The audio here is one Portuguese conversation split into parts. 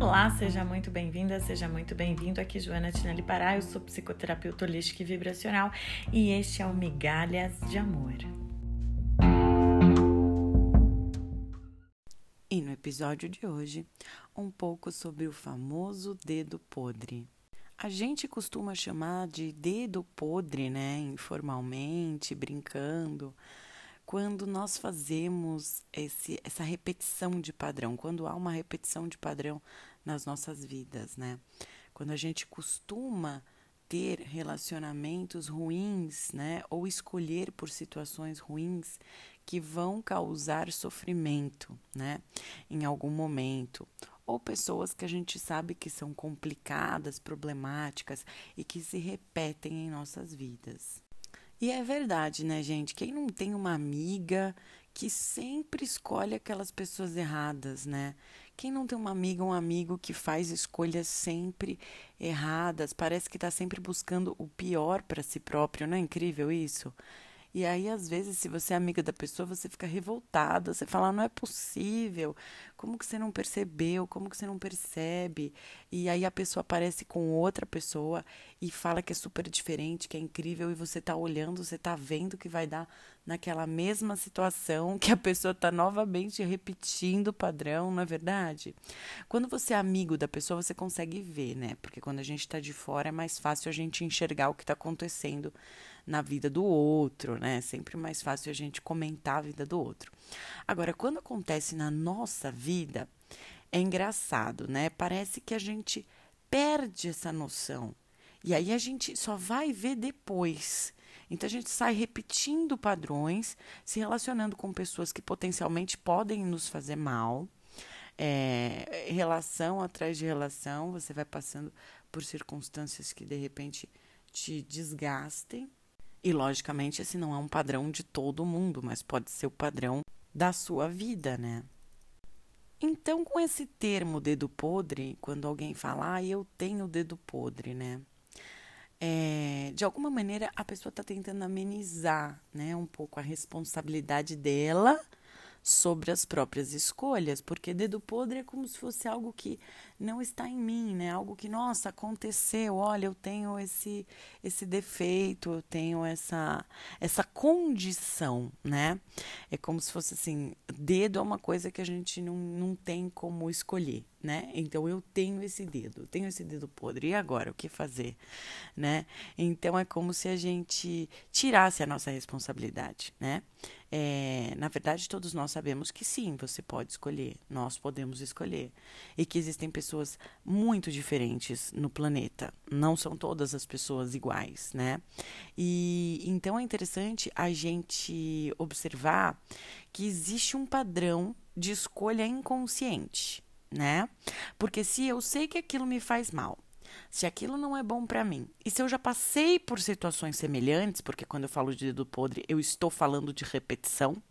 Olá, seja muito bem-vinda, seja muito bem-vindo. Aqui Joana Tinelli Pará, eu sou psicoterapeuta holística e vibracional e este é o Migalhas de Amor. E no episódio de hoje, um pouco sobre o famoso dedo podre. A gente costuma chamar de dedo podre, né, informalmente, brincando, quando nós fazemos esse, essa repetição de padrão, quando há uma repetição de padrão nas nossas vidas, né? Quando a gente costuma ter relacionamentos ruins, né? Ou escolher por situações ruins que vão causar sofrimento, né? Em algum momento. Ou pessoas que a gente sabe que são complicadas, problemáticas e que se repetem em nossas vidas. E é verdade, né, gente? Quem não tem uma amiga que sempre escolhe aquelas pessoas erradas, né? Quem não tem uma amiga um amigo que faz escolhas sempre erradas, parece que está sempre buscando o pior para si próprio, não é incrível isso? E aí, às vezes, se você é amiga da pessoa, você fica revoltada, você fala, não é possível, como que você não percebeu, como que você não percebe? E aí a pessoa aparece com outra pessoa e fala que é super diferente, que é incrível, e você tá olhando, você tá vendo que vai dar naquela mesma situação, que a pessoa tá novamente repetindo o padrão, não é verdade? Quando você é amigo da pessoa, você consegue ver, né? Porque quando a gente tá de fora é mais fácil a gente enxergar o que tá acontecendo na vida do outro, né? É sempre mais fácil a gente comentar a vida do outro. Agora, quando acontece na nossa vida, é engraçado, né? Parece que a gente perde essa noção. E aí a gente só vai ver depois. Então a gente sai repetindo padrões, se relacionando com pessoas que potencialmente podem nos fazer mal. É, relação atrás de relação, você vai passando por circunstâncias que de repente te desgastem e, logicamente, esse não é um padrão de todo mundo, mas pode ser o padrão da sua vida, né? Então, com esse termo dedo podre, quando alguém fala, ah, eu tenho dedo podre, né? É, de alguma maneira, a pessoa está tentando amenizar, né, um pouco a responsabilidade dela sobre as próprias escolhas, porque dedo podre é como se fosse algo que não está em mim, né? Algo que, nossa, aconteceu, olha, eu tenho esse esse defeito, eu tenho essa essa condição, né? É como se fosse assim, dedo é uma coisa que a gente não, não tem como escolher, né? Então eu tenho esse dedo, tenho esse dedo podre. E agora o que fazer, né? Então é como se a gente tirasse a nossa responsabilidade, né? É, na verdade, todos nós sabemos que sim, você pode escolher, nós podemos escolher. E que existem pessoas muito diferentes no planeta. Não são todas as pessoas iguais, né? E então é interessante a gente observar que existe um padrão de escolha inconsciente, né? Porque se eu sei que aquilo me faz mal, se aquilo não é bom para mim, e se eu já passei por situações semelhantes, porque quando eu falo de dedo podre, eu estou falando de repetição,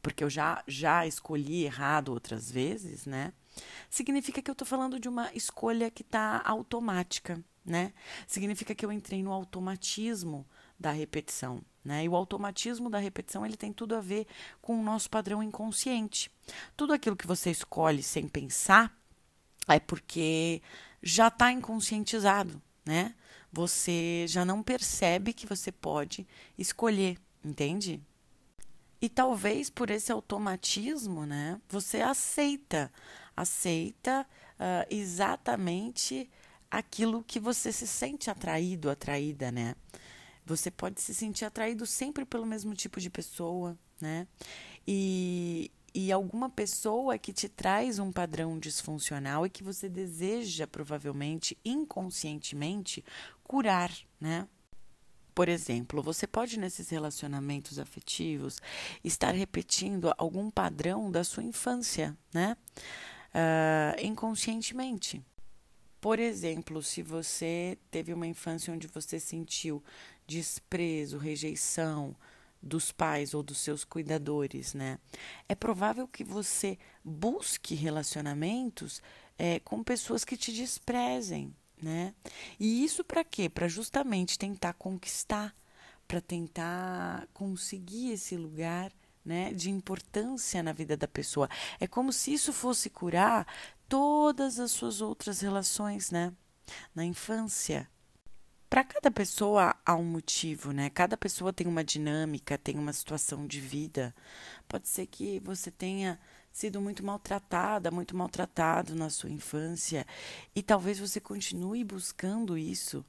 porque eu já, já escolhi errado outras vezes, né? Significa que eu estou falando de uma escolha que está automática, né? Significa que eu entrei no automatismo da repetição, né? E o automatismo da repetição ele tem tudo a ver com o nosso padrão inconsciente. Tudo aquilo que você escolhe sem pensar é porque já está inconscientizado, né? Você já não percebe que você pode escolher, entende? E talvez por esse automatismo, né, você aceita, aceita uh, exatamente aquilo que você se sente atraído, atraída, né? Você pode se sentir atraído sempre pelo mesmo tipo de pessoa, né? E, e alguma pessoa que te traz um padrão disfuncional e que você deseja, provavelmente, inconscientemente, curar, né? Por exemplo, você pode, nesses relacionamentos afetivos, estar repetindo algum padrão da sua infância, né? Uh, inconscientemente. Por exemplo, se você teve uma infância onde você sentiu desprezo, rejeição, dos pais ou dos seus cuidadores, né? É provável que você busque relacionamentos é, com pessoas que te desprezem, né? E isso para quê? Para justamente tentar conquistar, para tentar conseguir esse lugar né, de importância na vida da pessoa. É como se isso fosse curar todas as suas outras relações, né? Na infância. Para cada pessoa há um motivo, né? Cada pessoa tem uma dinâmica, tem uma situação de vida. Pode ser que você tenha sido muito maltratada, muito maltratado na sua infância e talvez você continue buscando isso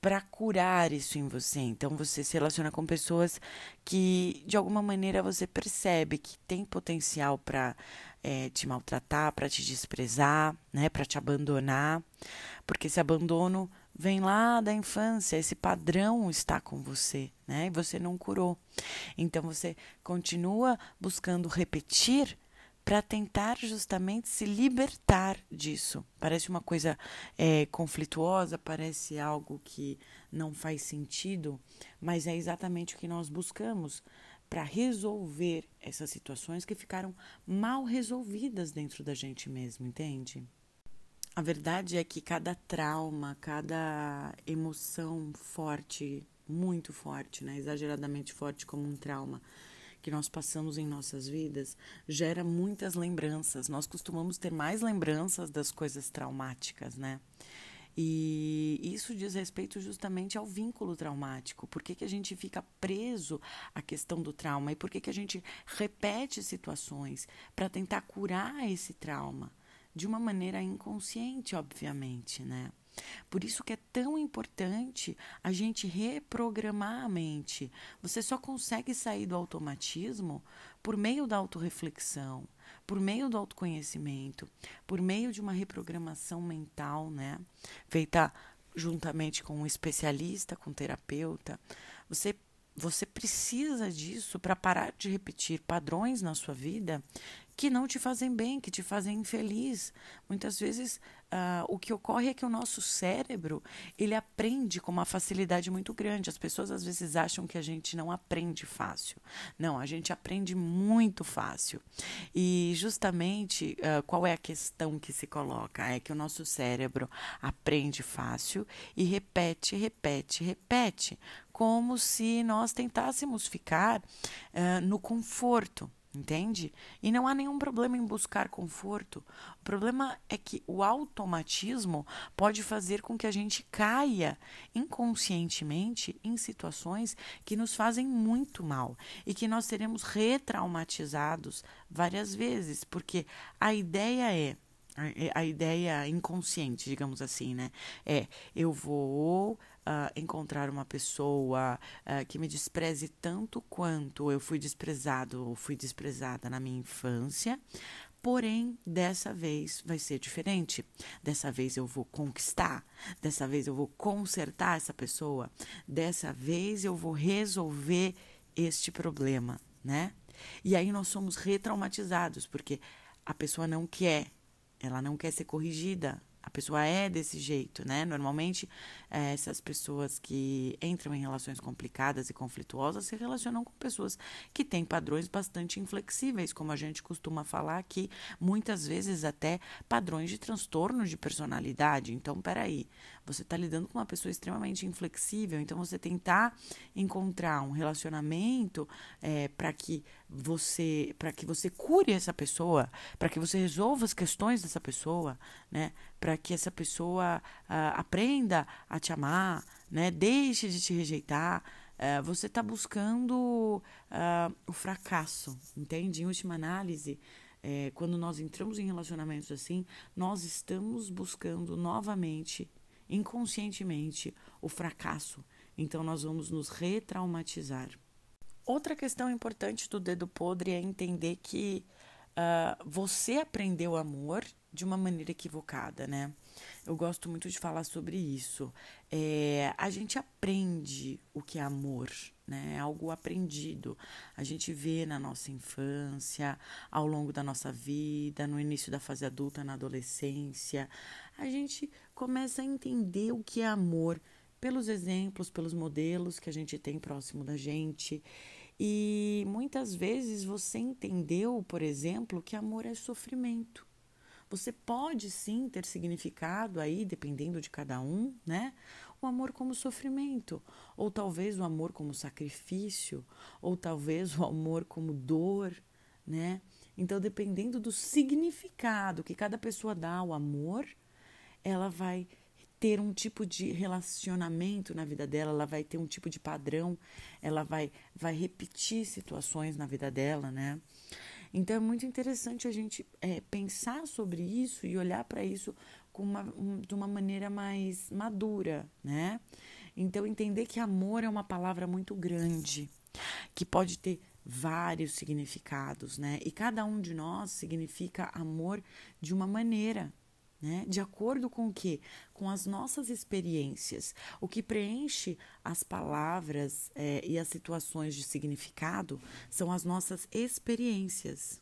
para curar isso em você. Então você se relaciona com pessoas que de alguma maneira você percebe que tem potencial para é, te maltratar, para te desprezar, né, para te abandonar, porque esse abandono vem lá da infância, esse padrão está com você, né, e você não curou. Então você continua buscando repetir para tentar justamente se libertar disso. Parece uma coisa é, conflituosa, parece algo que não faz sentido, mas é exatamente o que nós buscamos para resolver essas situações que ficaram mal resolvidas dentro da gente mesmo, entende? A verdade é que cada trauma, cada emoção forte, muito forte, né, exageradamente forte como um trauma, que nós passamos em nossas vidas gera muitas lembranças. Nós costumamos ter mais lembranças das coisas traumáticas, né? E isso diz respeito justamente ao vínculo traumático. Por que, que a gente fica preso à questão do trauma? E por que, que a gente repete situações para tentar curar esse trauma? De uma maneira inconsciente, obviamente, né? Por isso que é tão importante a gente reprogramar a mente. Você só consegue sair do automatismo por meio da autorreflexão, por meio do autoconhecimento, por meio de uma reprogramação mental, né? Feita juntamente com um especialista, com um terapeuta. Você você precisa disso para parar de repetir padrões na sua vida que não te fazem bem, que te fazem infeliz. Muitas vezes uh, o que ocorre é que o nosso cérebro ele aprende com uma facilidade muito grande. As pessoas às vezes acham que a gente não aprende fácil. Não, a gente aprende muito fácil. E justamente uh, qual é a questão que se coloca? É que o nosso cérebro aprende fácil e repete, repete, repete, como se nós tentássemos ficar uh, no conforto entende? E não há nenhum problema em buscar conforto. O problema é que o automatismo pode fazer com que a gente caia inconscientemente em situações que nos fazem muito mal e que nós seremos retraumatizados várias vezes, porque a ideia é a, ideia inconsciente, digamos assim, né? É eu vou uh, encontrar uma pessoa uh, que me despreze tanto quanto eu fui desprezado ou fui desprezada na minha infância, Porém, dessa vez vai ser diferente. Dessa vez eu vou conquistar, dessa vez eu vou consertar essa pessoa, dessa vez eu vou resolver este problema, né? E aí nós somos retraumatizados, porque a pessoa não quer, ela não quer ser corrigida, a pessoa é desse jeito, né? Normalmente, é, essas pessoas que entram em relações complicadas e conflituosas se relacionam com pessoas que têm padrões bastante inflexíveis, como a gente costuma falar aqui, muitas vezes até padrões de transtorno de personalidade. Então, peraí, você está lidando com uma pessoa extremamente inflexível, então você tentar encontrar um relacionamento é, para que você para que você cure essa pessoa, para que você resolva as questões dessa pessoa, né? Para que essa pessoa uh, aprenda a te amar, né? Deixe de te rejeitar. Uh, você está buscando uh, o fracasso, entende? Em última análise, é, quando nós entramos em relacionamentos assim, nós estamos buscando novamente, inconscientemente, o fracasso. Então, nós vamos nos retraumatizar. Outra questão importante do dedo podre é entender que uh, você aprendeu amor de uma maneira equivocada, né? Eu gosto muito de falar sobre isso. É, a gente aprende o que é amor, né? É algo aprendido. A gente vê na nossa infância, ao longo da nossa vida, no início da fase adulta, na adolescência. A gente começa a entender o que é amor pelos exemplos, pelos modelos que a gente tem próximo da gente. E muitas vezes você entendeu, por exemplo, que amor é sofrimento. Você pode sim ter significado aí, dependendo de cada um, né? O amor como sofrimento, ou talvez o amor como sacrifício, ou talvez o amor como dor, né? Então, dependendo do significado que cada pessoa dá ao amor, ela vai ter um tipo de relacionamento na vida dela, ela vai ter um tipo de padrão, ela vai, vai repetir situações na vida dela, né? Então é muito interessante a gente é, pensar sobre isso e olhar para isso com uma, um, de uma maneira mais madura, né? Então entender que amor é uma palavra muito grande, que pode ter vários significados, né? E cada um de nós significa amor de uma maneira, né? De acordo com o que? Com as nossas experiências. O que preenche as palavras é, e as situações de significado são as nossas experiências.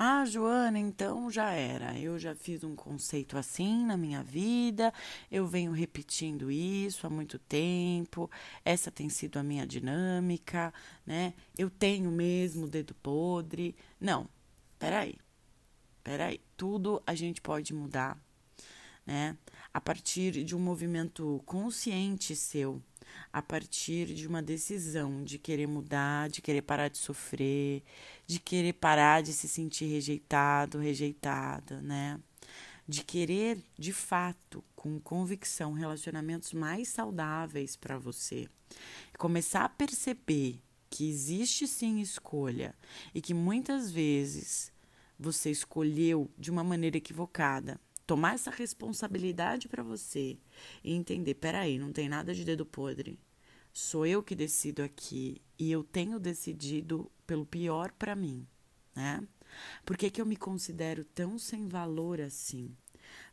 Ah, Joana, então já era. Eu já fiz um conceito assim na minha vida, eu venho repetindo isso há muito tempo, essa tem sido a minha dinâmica, né? Eu tenho mesmo dedo podre. Não, peraí, peraí, tudo a gente pode mudar, né? A partir de um movimento consciente seu, a partir de uma decisão de querer mudar, de querer parar de sofrer, de querer parar de se sentir rejeitado, rejeitada, né? De querer, de fato, com convicção, relacionamentos mais saudáveis para você. Começar a perceber que existe sim escolha e que muitas vezes você escolheu de uma maneira equivocada, tomar essa responsabilidade para você e entender, peraí, não tem nada de dedo podre. Sou eu que decido aqui e eu tenho decidido pelo pior para mim, né? Por que, que eu me considero tão sem valor assim?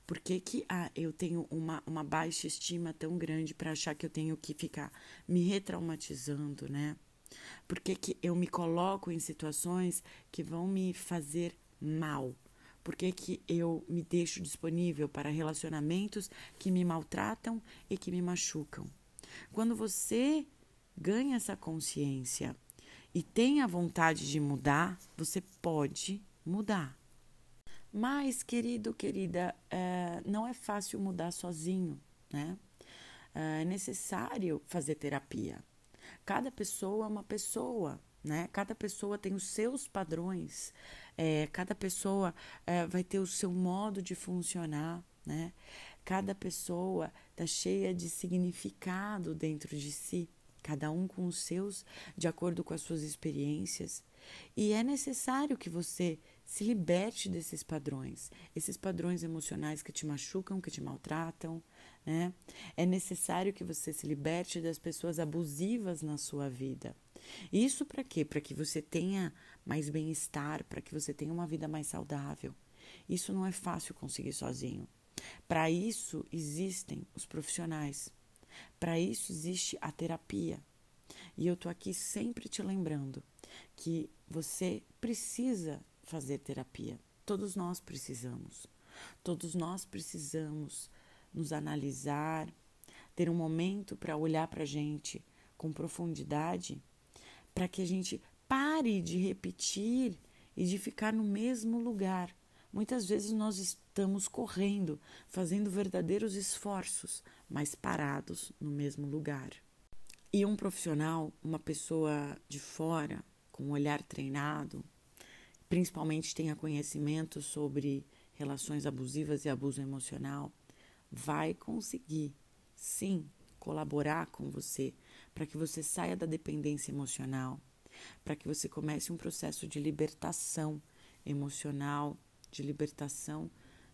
Por que, que ah, eu tenho uma, uma baixa estima tão grande para achar que eu tenho que ficar me retraumatizando, né? Por que, que eu me coloco em situações que vão me fazer mal? Por que, que eu me deixo disponível para relacionamentos que me maltratam e que me machucam? Quando você ganha essa consciência e tem a vontade de mudar, você pode mudar. Mas, querido, querida, é, não é fácil mudar sozinho, né? É necessário fazer terapia. Cada pessoa é uma pessoa, né? Cada pessoa tem os seus padrões, é, cada pessoa é, vai ter o seu modo de funcionar, né? Cada pessoa está cheia de significado dentro de si, cada um com os seus, de acordo com as suas experiências. E é necessário que você se liberte desses padrões, esses padrões emocionais que te machucam, que te maltratam, né? É necessário que você se liberte das pessoas abusivas na sua vida. Isso para quê? Para que você tenha mais bem-estar, para que você tenha uma vida mais saudável. Isso não é fácil conseguir sozinho. Para isso existem os profissionais. Para isso existe a terapia. E eu tô aqui sempre te lembrando que você precisa fazer terapia. Todos nós precisamos. Todos nós precisamos nos analisar, ter um momento para olhar para a gente com profundidade para que a gente pare de repetir e de ficar no mesmo lugar. Muitas vezes nós estamos correndo, fazendo verdadeiros esforços, mas parados no mesmo lugar. E um profissional, uma pessoa de fora, com um olhar treinado, principalmente tenha conhecimento sobre relações abusivas e abuso emocional, vai conseguir, sim, colaborar com você para que você saia da dependência emocional, para que você comece um processo de libertação emocional, de libertação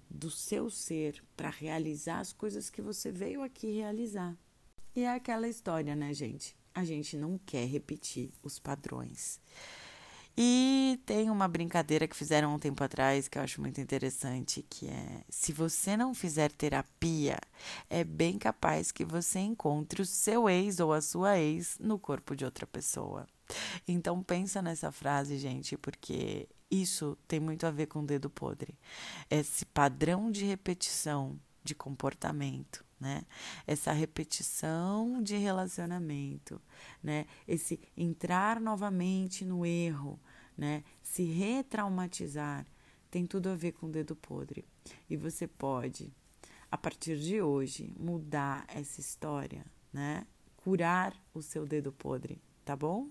do seu ser para realizar as coisas que você veio aqui realizar. E é aquela história, né, gente? A gente não quer repetir os padrões. E tem uma brincadeira que fizeram um tempo atrás que eu acho muito interessante, que é se você não fizer terapia, é bem capaz que você encontre o seu ex ou a sua ex no corpo de outra pessoa. Então pensa nessa frase, gente, porque isso tem muito a ver com o dedo podre. Esse padrão de repetição de comportamento, né? Essa repetição de relacionamento, né? Esse entrar novamente no erro, né? Se retraumatizar tem tudo a ver com o dedo podre. E você pode, a partir de hoje, mudar essa história, né? Curar o seu dedo podre. Tá bom?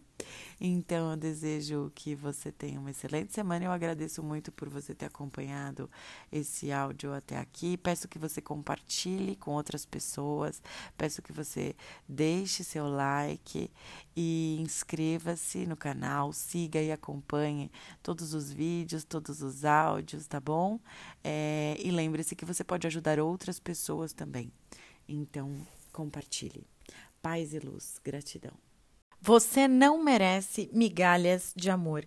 Então, eu desejo que você tenha uma excelente semana. Eu agradeço muito por você ter acompanhado esse áudio até aqui. Peço que você compartilhe com outras pessoas. Peço que você deixe seu like e inscreva-se no canal. Siga e acompanhe todos os vídeos, todos os áudios, tá bom? É, e lembre-se que você pode ajudar outras pessoas também. Então, compartilhe. Paz e luz. Gratidão. Você não merece migalhas de amor.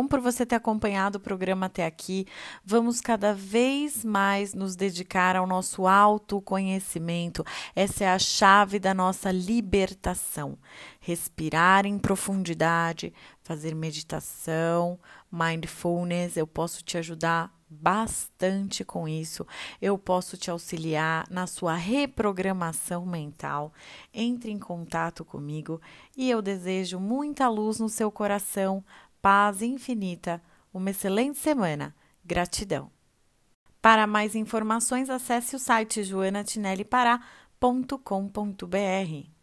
gratidão por você ter acompanhado o programa até aqui. Vamos cada vez mais nos dedicar ao nosso autoconhecimento. Essa é a chave da nossa libertação. Respirar em profundidade, fazer meditação, mindfulness. Eu posso te ajudar bastante com isso. Eu posso te auxiliar na sua reprogramação mental. Entre em contato comigo e eu desejo muita luz no seu coração, paz infinita, uma excelente semana. Gratidão. Para mais informações, acesse o site joanatinellipará.com.br.